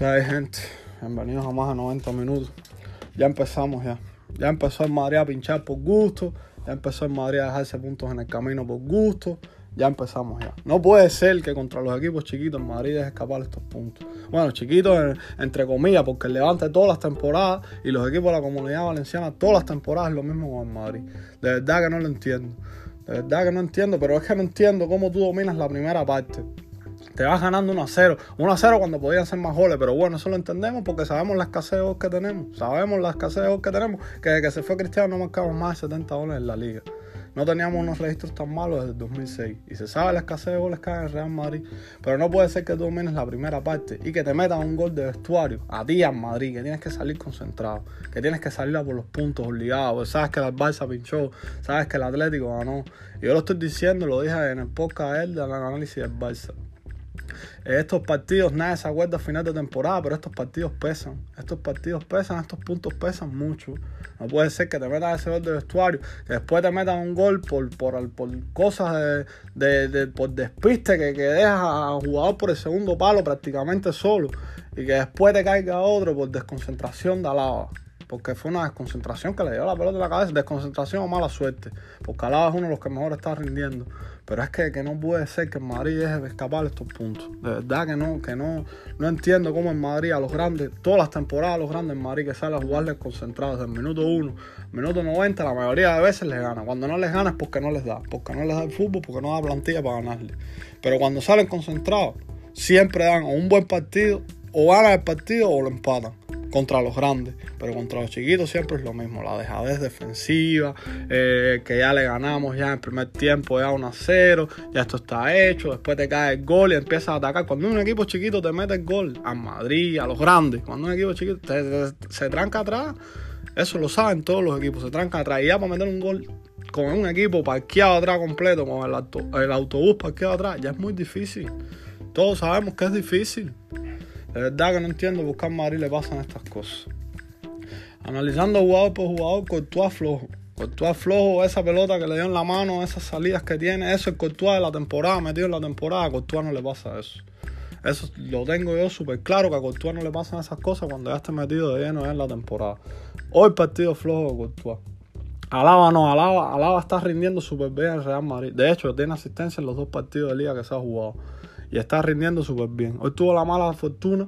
¿Qué hay, gente? Bienvenidos a más de 90 minutos. Ya empezamos ya. Ya empezó el Madrid a pinchar por gusto. Ya empezó el Madrid a dejarse puntos en el camino por gusto. Ya empezamos ya. No puede ser que contra los equipos chiquitos el Madrid deje escapar estos puntos. Bueno, chiquitos entre comillas, porque el Levante todas las temporadas y los equipos de la comunidad valenciana todas las temporadas es lo mismo con el Madrid. De verdad que no lo entiendo. De verdad que no entiendo, pero es que no entiendo cómo tú dominas la primera parte te vas ganando 1 a 0. 1 a 0 cuando podían ser más goles, pero bueno, eso lo entendemos porque sabemos la escasez de que tenemos. Sabemos la escasez de que tenemos, que desde que se fue Cristiano no marcamos más de 70 goles en la liga. No teníamos unos registros tan malos desde el 2006. Y se sabe la escasez de goles que hay en Real Madrid. Pero no puede ser que tú domines la primera parte y que te metan un gol de vestuario a ti en Madrid, que tienes que salir concentrado, que tienes que salir a por los puntos obligados. Sabes que el Barça pinchó, sabes que el Atlético ganó. Y yo lo estoy diciendo, lo dije en el podcast él del análisis del Barça. Estos partidos, nadie se acuerda al final de temporada, pero estos partidos pesan. Estos partidos pesan, estos puntos pesan mucho. No puede ser que te metas ese gol de vestuario, que después te metan un gol por, por, cosas de, de, por despiste, que, que dejas a jugador por el segundo palo prácticamente solo, y que después te caiga otro por desconcentración de alaba porque fue una desconcentración que le dio la pelota de la cabeza, desconcentración o mala suerte, porque Alaba es uno de los que mejor está rindiendo. Pero es que, que no puede ser que el Madrid deje de escapar estos puntos. De verdad que no, que no, no entiendo cómo en Madrid a los grandes, todas las temporadas los grandes en Madrid que sale a jugarles concentrados desde el minuto 1, minuto 90, la mayoría de veces les gana. Cuando no les gana es porque no les da, porque no les da el fútbol, porque no da plantilla para ganarle. Pero cuando salen concentrados, siempre dan un buen partido, o ganan el partido o lo empatan contra los grandes, pero contra los chiquitos siempre es lo mismo, la dejadez defensiva, eh, que ya le ganamos ya en el primer tiempo ya 1 a 0, ya esto está hecho, después te cae el gol y empiezas a atacar. Cuando un equipo chiquito te mete el gol, a Madrid, a los grandes, cuando un equipo chiquito se tranca atrás, eso lo saben todos los equipos, se tranca atrás y ya para meter un gol con un equipo parqueado atrás completo, con el, el autobús parqueado atrás, ya es muy difícil. Todos sabemos que es difícil. De verdad que no entiendo por qué Madrid le pasan estas cosas. Analizando jugador por jugador, Courtois flojo. Courtois flojo, esa pelota que le dio en la mano, esas salidas que tiene, eso es Courtois de la temporada, metido en la temporada, a Courtois no le pasa eso. Eso lo tengo yo súper claro, que a Courtois no le pasan esas cosas cuando ya esté metido de lleno en la temporada. Hoy partido flojo de Courtois. Alaba no, Alaba, Alaba está rindiendo súper bien en Real Madrid. De hecho, tiene asistencia en los dos partidos de liga que se ha jugado y está rindiendo súper bien. Hoy tuvo la mala fortuna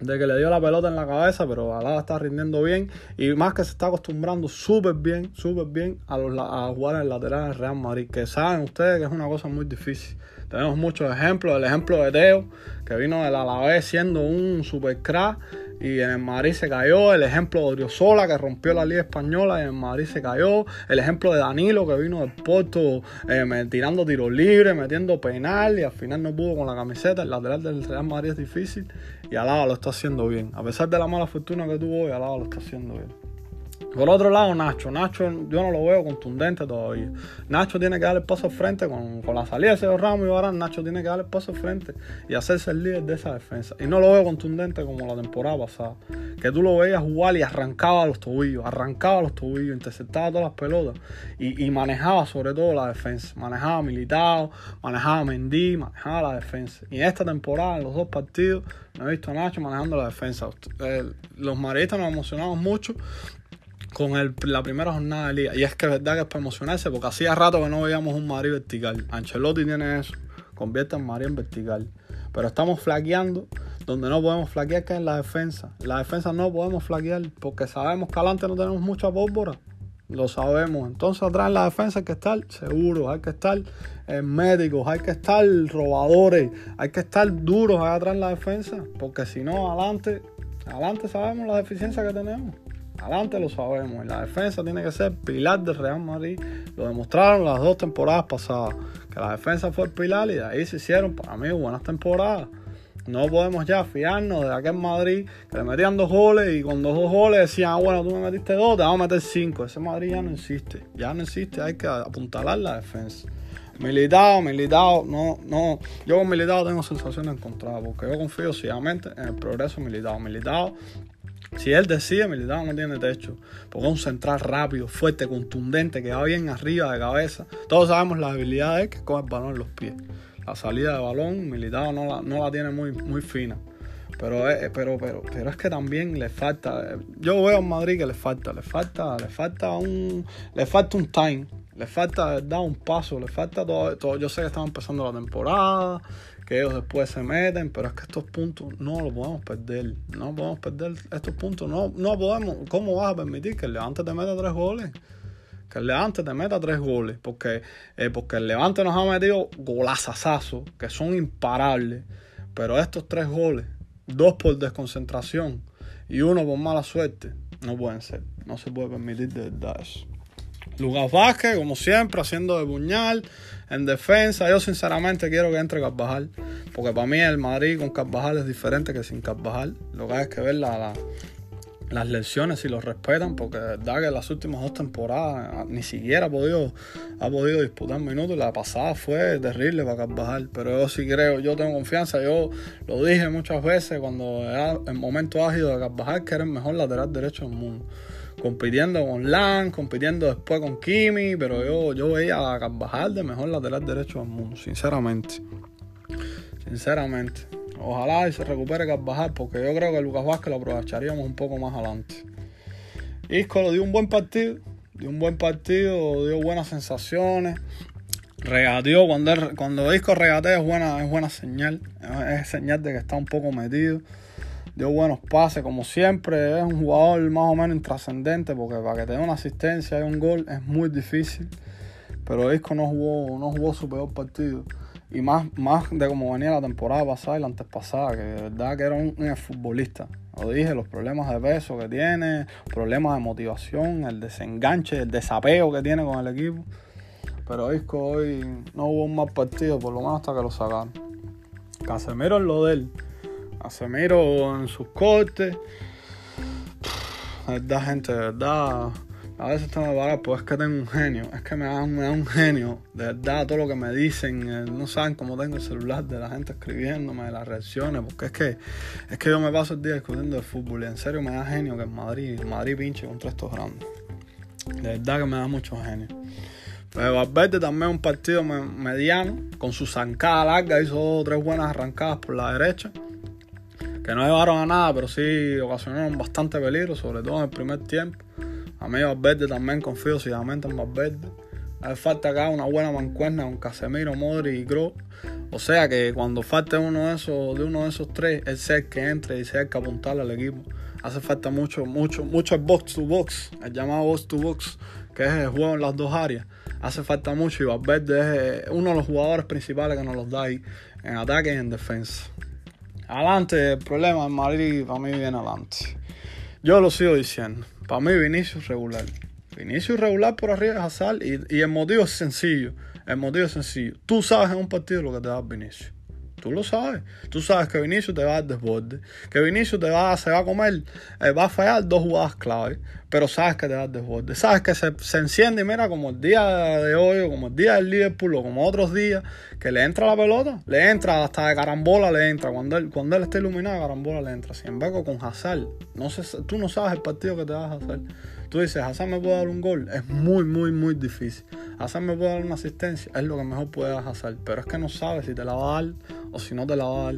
de que le dio la pelota en la cabeza, pero Alaba está rindiendo bien y más que se está acostumbrando súper bien, súper bien a, los, a jugar en lateral del Real Madrid, que saben ustedes que es una cosa muy difícil. Tenemos muchos ejemplos, el ejemplo de Teo, que vino del Alavés siendo un super crack y en el Madrid se cayó. El ejemplo de Odriozola que rompió la Liga Española y en el Madrid se cayó. El ejemplo de Danilo que vino del Porto eh, tirando tiros libres, metiendo penal y al final no pudo con la camiseta. El lateral del Real Madrid es difícil y Alaba lo está haciendo bien. A pesar de la mala fortuna que tuvo hoy, Alaba lo está haciendo bien. Por otro lado, Nacho. Nacho yo no lo veo contundente todavía. Nacho tiene que dar paso al frente con, la salida de Sergio Ramos y Barán. Nacho tiene que dar paso al frente y hacerse el líder de esa defensa. Y no lo veo contundente como la temporada pasada. Que tú lo veías jugar y arrancaba los tobillos, arrancaba los tobillos, interceptaba todas las pelotas y, manejaba sobre todo la defensa. Manejaba Militao, manejaba Mendy, manejaba la defensa. Y en esta temporada, en los dos partidos, no he visto a Nacho manejando la defensa. Eh, los maristas nos emocionamos mucho con el, la primera jornada de liga. Y es que es verdad que es para emocionarse, porque hacía rato que no veíamos un Madrid vertical. Ancelotti tiene eso, convierte en Madrid en vertical. Pero estamos flaqueando donde no podemos flaquear, que es la defensa. La defensa no podemos flaquear, porque sabemos que adelante no tenemos mucha pólvora. Lo sabemos. Entonces atrás en la defensa hay que estar seguros, hay que estar médicos, hay que estar robadores, hay que estar duros allá atrás en la defensa, porque si no, adelante, adelante sabemos la deficiencia que tenemos. Adelante lo sabemos. Y la defensa tiene que ser pilar del Real Madrid. Lo demostraron las dos temporadas pasadas. Que la defensa fue el pilar y de ahí se hicieron para mí buenas temporadas. No podemos ya fiarnos de aquel Madrid que le metían dos goles y con dos, dos goles decían, ah, bueno, tú me metiste dos, te vamos a meter cinco. Ese Madrid ya no existe. Ya no existe, hay que apuntalar la defensa. Militado, militado, no, no, yo con militado tengo sensaciones encontradas porque yo confío ciegamente en el progreso militado. Militado si él decide, Militao no tiene techo. Porque es un central rápido, fuerte, contundente, que va bien arriba de cabeza. Todos sabemos la habilidad de que coge el balón en los pies. La salida de balón, Militao no la, no la tiene muy, muy fina. Pero, eh, pero, pero, pero es que también le falta. Yo veo a Madrid que le falta, le falta, le falta un, le falta un time, le falta dar un paso, le falta todo, todo. Yo sé que estamos empezando la temporada, que ellos después se meten, pero es que estos puntos no los podemos perder, no podemos perder estos puntos, no, no podemos. ¿Cómo vas a permitir que el Levante te meta tres goles? Que el Levante te meta tres goles, porque, eh, porque el Levante nos ha metido golazazazos que son imparables, pero estos tres goles dos por desconcentración y uno por mala suerte, no pueden ser. No se puede permitir de verdad eso. Lucas Vázquez, como siempre, haciendo de puñal en defensa. Yo sinceramente quiero que entre Carvajal, porque para mí el Madrid con Carvajal es diferente que sin Carvajal. Lo que hay es que ver la, la, las lecciones si los respetan, porque verdad que las últimas dos temporadas ah, ni siquiera ha podido, ha podido disputar minutos. La pasada fue terrible para Carvajal, pero yo sí creo, yo tengo confianza. Yo lo dije muchas veces cuando era el momento ágido de Carvajal, que era el mejor lateral derecho del mundo. Compitiendo con Lan, compitiendo después con Kimi, pero yo, yo veía a Carvajal de mejor lateral derecho del mundo, sinceramente. Sinceramente. Ojalá y se recupere Carvajal, porque yo creo que Lucas Vázquez lo aprovecharíamos un poco más adelante. Isco lo dio un buen partido, dio un buen partido, dio buenas sensaciones. Regateó, cuando, cuando Isco regatea es buena, es buena señal, es señal de que está un poco metido. Dio buenos pases, como siempre, es un jugador más o menos intrascendente, porque para que te dé una asistencia y un gol es muy difícil. Pero Isco no jugó, no jugó su peor partido y más, más de cómo venía la temporada pasada y la antes pasada, que de que era un, futbolista. Lo dije, los problemas de peso que tiene, problemas de motivación, el desenganche, el desapego que tiene con el equipo. Pero Isco hoy no hubo un mal partido, por lo menos hasta que lo sacaron. Casemiro en lo de él. Casemiro en sus cortes. De verdad, gente, de verdad a veces tengo que parar, pues es que tengo un genio, es que me da, un genio, de verdad, todo lo que me dicen, eh, no saben cómo tengo el celular de la gente escribiéndome, de las reacciones, porque es que, es que yo me paso el día discutiendo de fútbol y en serio me da genio que en Madrid, Madrid pinche contra estos grandes. De verdad que me da mucho genio. Pero Valverde también un partido mediano, con su zancada larga, hizo tres buenas arrancadas por la derecha, que no llevaron a nada, pero sí ocasionaron bastante peligro, sobre todo en el primer tiempo. A mí Valverde también confío ciegamente en Valverde. Hace falta acá una buena mancuerna con Casemiro, Modri y Kroos. O sea que cuando falte uno de esos, tres, él sea el que entre y sea el que apuntarle al equipo. Hace falta mucho, mucho, mucho el box to box, el llamado box to box, que es el juego en las dos áreas. Hace falta mucho y Valverde es uno de los jugadores principales que nos los da ahí en ataque y en defensa. Adelante, el problema en Madrid para mí viene adelante. Yo lo sigo diciendo. Para mí, Vinicius regular. Vinicius regular por arriba de Hazard y, y, el motivo es sencillo. El motivo es sencillo. Tú sabes en un partido lo que te da Vinicius. Tú lo sabes. Tú sabes que Vinicius te va a dar desborde. Que Vinicius te va, se va a comer, eh, va a fallar dos jugadas clave. Pero sabes que te va a dar desborde. Sabes que se, se, enciende y mira como el día de hoy, o como el día del Liverpool, o como otros días, que le entra la pelota, le entra hasta de carambola, le entra. Cuando él, cuando él está iluminado, carambola le entra. Sin embargo, con Hazard, no sé, tú no sabes el partido que te vas a hacer. Tú dices, Hazard me puede dar un gol. Es muy, muy, muy difícil. Hazard me puede dar una asistencia. Es lo que mejor puede hacer. Pero es que no sabes si te la va a dar o si no te la va.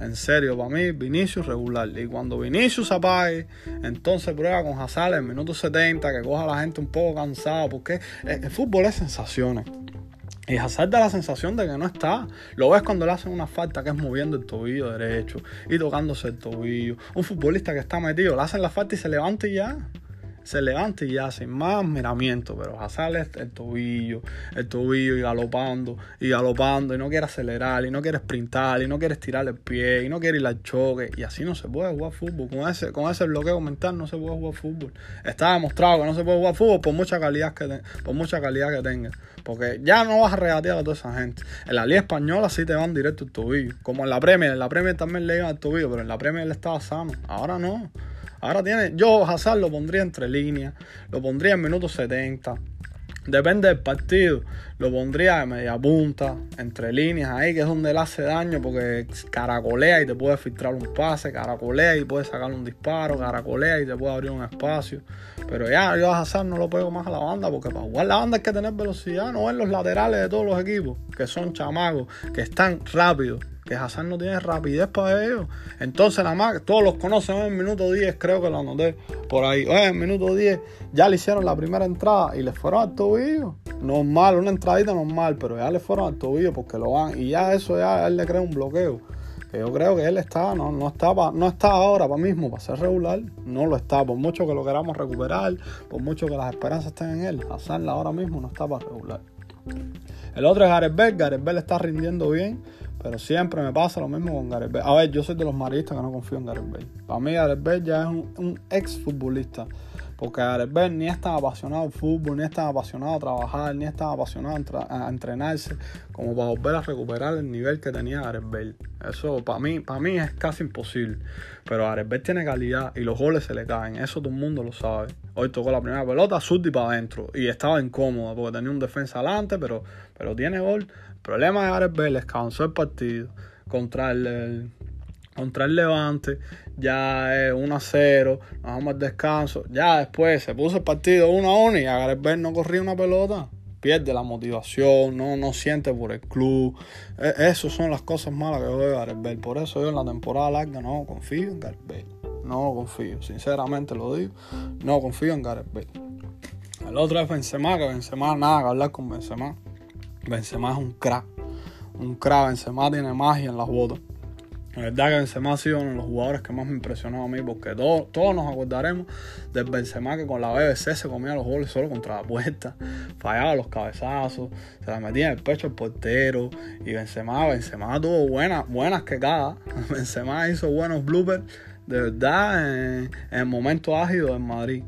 En serio, para mí, Vinicius regular. Y cuando Vinicius apague, entonces prueba con Hazard en minuto 70, que coja a la gente un poco cansada, porque el fútbol es sensaciones. Y Hazard da la sensación de que no está. Lo ves cuando le hacen una falta que es moviendo el tobillo derecho y tocándose el tobillo. Un futbolista que está metido, le hacen la falta y se levanta y ya se levanta y ya sin más miramiento, pero Hazard es el tobillo, el tobillo y galopando, y galopando, y no quiere acelerar, y no quiere sprintar, y no quiere estirar el pie, y no quiere ir al choque, y así no se puede jugar fútbol, con ese, con ese bloqueo mental no se puede jugar fútbol. Está demostrado que no se puede jugar fútbol por mucha calidad que, por mucha calidad que tenga, porque ya no vas a regatear a toda esa gente. En la Liga Española sí te van directo el tobillo, como en la Premier, en la Premier también le iban al tobillo, pero en la Premier él estaba sano, ahora no. Ahora tiene, yo Hazard lo pondría entre líneas, lo pondría en minutos 70. Depende del partido, lo pondría de media punta, entre líneas ahí, que es donde él hace daño porque caracolea y te puede filtrar un pase, caracolea y puede sacar un disparo, caracolea y te puede abrir un espacio. Pero ya, yo a Hazard no lo pego más a la banda porque para jugar la banda hay que tener velocidad, no en los laterales de todos los equipos, que son chamagos, que están rápidos que Hazard no tiene rapidez para ellos. Entonces la más, todos los conocen en el minuto 10, creo que lo anoté por ahí. Oye, en el minuto 10 ya le hicieron la primera entrada y le fueron al tobillo. Normal, una entradita normal, pero ya le fueron al tobillo porque lo van. Y ya eso ya él le crea un bloqueo. Que yo creo que él está, no, no está, no está ahora para mismo para ser regular, no lo está, por mucho que lo queramos recuperar, por mucho que las esperanzas estén en él, Hazard ahora mismo no está para regular. El otro es Gareth Bell. Gareth Bell está rindiendo bien, pero siempre me pasa lo mismo con Gareth Bell. A ver, yo soy de los maristas que no confío en Gareth Bell. Para mí Gareth Bell ya es un, un ex futbolista. Porque Gareth Bell ni está apasionado al fútbol, ni está apasionado a trabajar, ni está apasionado a, entrenarse como para volver a recuperar el nivel que tenía Gareth Bell. Eso para mí, para mí es casi imposible. Pero Gareth Bell tiene calidad y los goles se le caen. Eso todo el mundo lo sabe. Hoy tocó la primera pelota, y para adentro. Y estaba incómodo porque tenía un defensa adelante, pero, pero tiene gol. El problema de Gareth que avanzó el partido contra el contra el Levante, ya es 1 a 0, nos vamos al descanso. Ya después se puso el partido 1 a 1 y a Bell no corría una pelota. Pierde la motivación, no, no siente por el club. E, Esas son las cosas malas que veo de Bell. Por eso yo en la temporada larga no confío en Bell. No confío, sinceramente lo digo. No confío en Bell. El otro es Benzema, que Benzema nada que hablar con Benzema. Benzema es un crack. Un crack, Benzema tiene magia en las botas. La verdad que Benzema ha sido uno de los jugadores que más me impresionó a mí porque todos, todos nos acordaremos del Benzema que con la BBC se comía los goles solo contra la puerta, fallaba los cabezazos, se la metía en el pecho el portero y Benzema, Benzema tuvo buenas, buenas quedadas, Benzema hizo buenos bloopers de verdad en, en el momento ágido en Madrid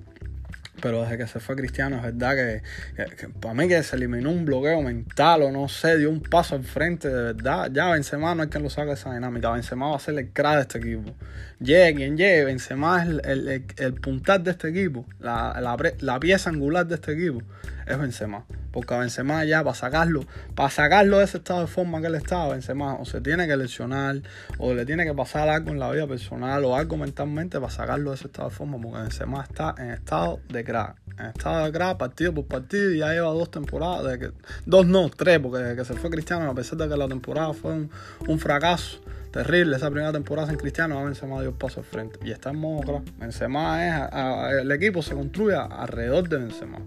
pero desde que se fue Cristiano es verdad que, para mí que se eliminó un bloqueo mental o no sé, dio un paso al frente de verdad. Ya Benzema no hay quien lo saque esa dinámica. Benzema va a ser el crack de este equipo. Llegue quien llegue, Benzema es el, el, el, puntal de este equipo, la, la, pieza angular de este equipo es Benzema. Porque a Benzema ya para sacarlo, para sacarlo de ese estado de forma que él estaba, Benzema o se tiene que lesionar, o le tiene que pasar algo en la vida personal, o algo mentalmente para sacarlo de ese estado de forma, porque Benzema está en estado de crack. De crack, partido por partido, y ya lleva dos temporadas, dos no, tres, porque desde que se fue Cristiano, a pesar de que la temporada fue un, fracaso terrible esa primera temporada en Cristiano, Benzema dio paso al frente. Y está en modo crack. Benzema es, el equipo se construye alrededor de Benzema.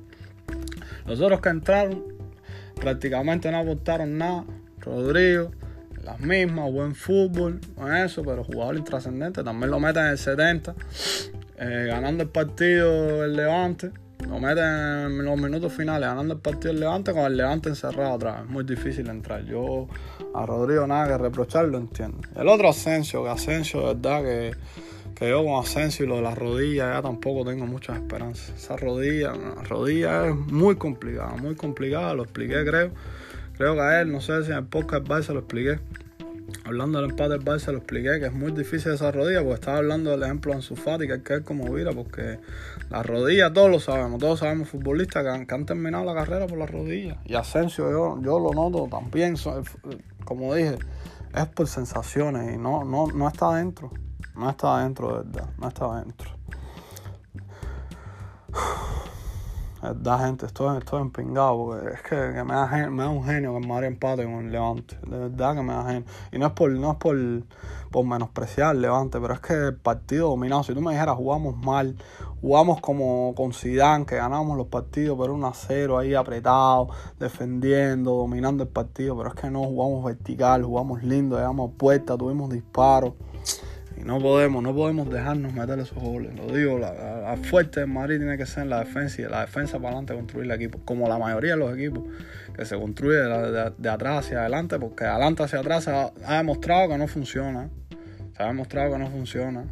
Los otros que entraron prácticamente no aportaron nada. Rodrigo, las mismas, buen fútbol, eso, pero jugador intrascendente. También lo meten en el 70, eh, ganando el partido el Levante. Lo meten en los minutos finales, ganando el partido el Levante con el Levante encerrado atrás. Es muy difícil entrar. Yo a Rodrigo nada que reprochar, lo entiendo. El otro Asensio, que Asensio, de verdad que que yo con Asensio y lo de las rodillas ya tampoco tengo muchas esperanzas. Esa rodilla, la rodilla es muy complicada, muy complicada, lo expliqué creo. Creo que a él, no sé si en el podcast Barça lo expliqué. Hablando del empate del Barça lo expliqué que es muy difícil esa rodilla porque estaba hablando del ejemplo de Ansu que hay que ver cómo vira porque la rodilla todos lo sabemos, todos sabemos futbolistas que han, terminado la carrera por la rodilla y Asensio yo, yo lo noto también, como dije, es por sensaciones y no, no, no está adentro. No estaba dentro, de verdad. No estaba dentro. Verdad, gente, estoy, estoy empingado es que, me, da, me, da, un genio que me Mario empate con el Levante. De verdad que me da genio. Y no es por, no es por, por menospreciar Levante, pero es que el partido dominado. Si tú me dijeras jugamos mal, jugamos como con Zidane, que ganamos los partidos, pero 1 a 0 ahí apretado, defendiendo, dominando el partido, pero es que no jugamos vertical, jugamos lindo, llegamos puerta, tuvimos disparos. No podemos, no podemos dejarnos meter esos goles. Lo digo, la, fuerte de Madrid tiene que ser la defensa la defensa para adelante construir el equipo. Como la mayoría de los equipos, que se construye de, atrás hacia adelante, porque de adelante hacia atrás se ha, demostrado que no funciona. Se ha demostrado que no funciona.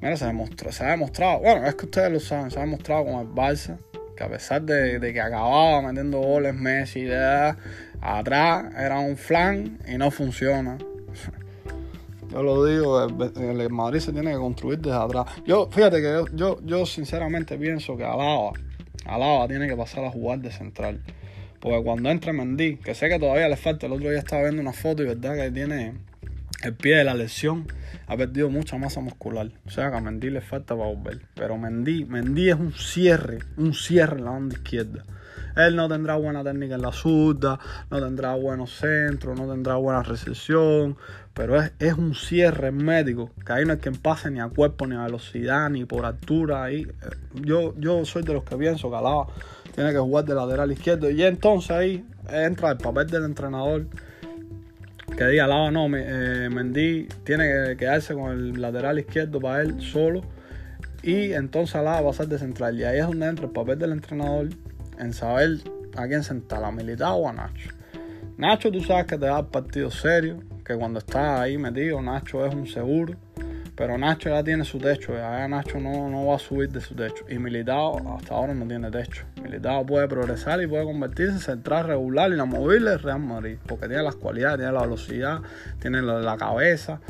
Mira, se, demostró, se ha demostrado, bueno, es que ustedes lo saben, se ha demostrado con el Barça, que a pesar de, que acababa metiendo goles Messi, de, atrás era un flan y no funciona. Yo lo digo, el, Madrid se tiene que construir desde atrás. Yo, fíjate que yo, yo, sinceramente pienso que Alaba, Alaba tiene que pasar a jugar de central. Porque cuando entra Mendy, que sé que todavía le falta, el otro día estaba viendo una foto y verdad que tiene el pie de la lesión, ha perdido mucha masa muscular. O sea que a Mendy le falta para volver. Pero Mendy, Mendy es un cierre, un cierre en la banda izquierda. Él no tendrá buena técnica en la zurda, no tendrá buenos centros, no tendrá buena recepción, pero es, es un cierre médico, que ahí no es quien pase ni a cuerpo, ni a velocidad, ni por altura. Ahí. Yo, yo soy de los que pienso que Alaba tiene que jugar de lateral izquierdo. Y entonces ahí entra el papel del entrenador que diga Alaba no, eh, Mendy tiene que quedarse con el lateral izquierdo para él solo. Y entonces Alaba va a ser de central. Y ahí es donde entra el papel del entrenador en saber a quién sentar, a Militao o a Nacho. Nacho, tú sabes que te da el partido serio, que cuando está ahí metido, Nacho es un seguro. Pero Nacho ya tiene su techo, ya Nacho no, no va a subir de su techo. Y Militao hasta ahora no tiene techo. Militao puede progresar y puede convertirse en central regular y la es Real Madrid. Porque tiene las cualidades, tiene la velocidad, tiene la cabeza,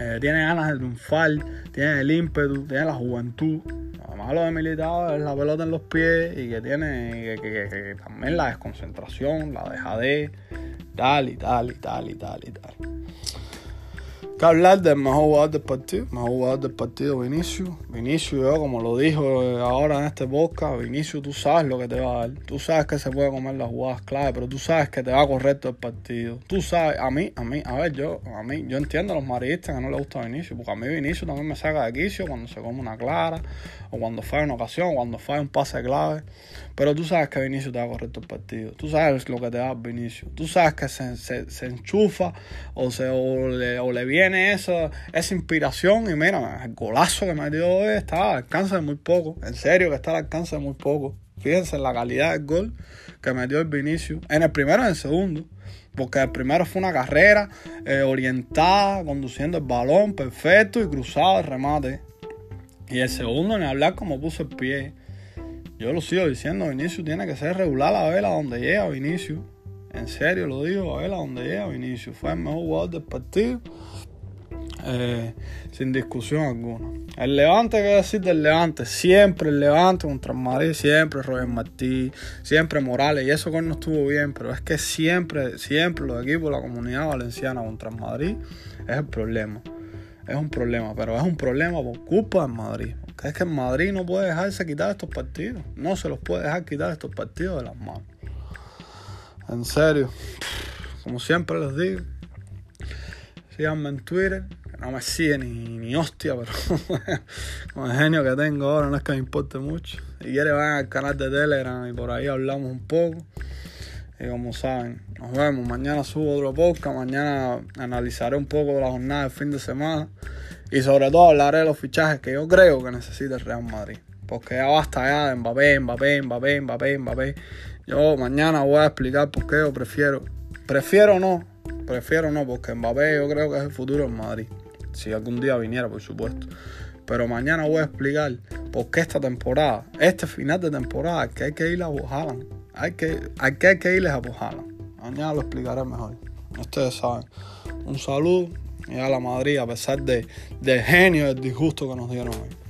eh, tiene ganas de triunfar, tiene el ímpetu, tiene la juventud. Lo malo de Militao es la pelota en los pies y que tiene que, también la desconcentración, la dejadez, tal y tal y tal y tal y tal que hablar del mejor jugador del partido, mejor jugador del partido Vinicius. Vinicius, yo como lo dijo ahora en este podcast, Vinicius tú sabes lo que te va a dar. Tú sabes que se puede comer las jugadas clave, pero tú sabes que te va todo el partido. Tú sabes, a mí, a mí, a ver, yo, a mí, yo entiendo a los maristas que no les gusta Vinicius, porque a mí Vinicius también me saca de quicio cuando se come una clara, o cuando falla una ocasión, o cuando falla un pase clave. Pero tú sabes que Vinicius te va a correr todo el partido. Tú sabes lo que te da Vinicius. Tú sabes que se, se, enchufa o, se, o le, o le viene esa, esa inspiración y mira, el golazo que me dio hoy está al alcance de muy poco. En serio que está al alcance de muy poco. Fíjense en la calidad del gol que me dio el Vinicius. En el primero y en el segundo. Porque el primero fue una carrera eh, orientada, conduciendo el balón perfecto y cruzado el remate. Y el segundo, ni hablar como puso el pie. Yo lo sigo diciendo, Vinicius tiene que ser regular a ver a donde llega Vinicius. En serio lo digo, a ver a donde llega Vinicius. Fue el mejor jugador del partido. Eh, sin discusión alguna. El Levante, ¿qué decir del Levante? Siempre el Levante contra Madrid, siempre Roger Martí, siempre Morales, y eso con no estuvo bien, pero es que siempre, siempre los equipos la comunidad valenciana contra Madrid es el problema. Es un problema, pero es un problema por culpa del Madrid. Es que el Madrid no puede dejarse quitar estos partidos. No se los puede dejar quitar estos partidos de las manos. En serio, como siempre les digo, síganme en Twitter, no me sigue ni, ni hostia, pero con el genio que tengo ahora no es que me importe mucho. Si quieren van al canal de Telegram y por ahí hablamos un poco. Y como saben, nos vemos. Mañana subo otro podcast. Mañana analizaré un poco la jornada del fin de semana. Y sobre todo hablaré de los fichajes que yo creo que necesita el Real Madrid. Porque ya basta ya de Mbappé, Mbappé, Mbappé, Mbappé, Mbappé. Yo mañana voy a explicar por qué yo prefiero. Prefiero no. Prefiero no, porque Mbappé yo creo que es el futuro en Madrid si algún día viniera, por supuesto. Pero mañana voy a explicar por qué esta temporada, este final de temporada, que hay que ir a Bojalan. Hay que, hay que, hay que irles a Bojalan. Mañana lo explicaré mejor. Ustedes saben. Un saludo y a la Madrid, a pesar de, del genio y el disgusto que nos dieron hoy.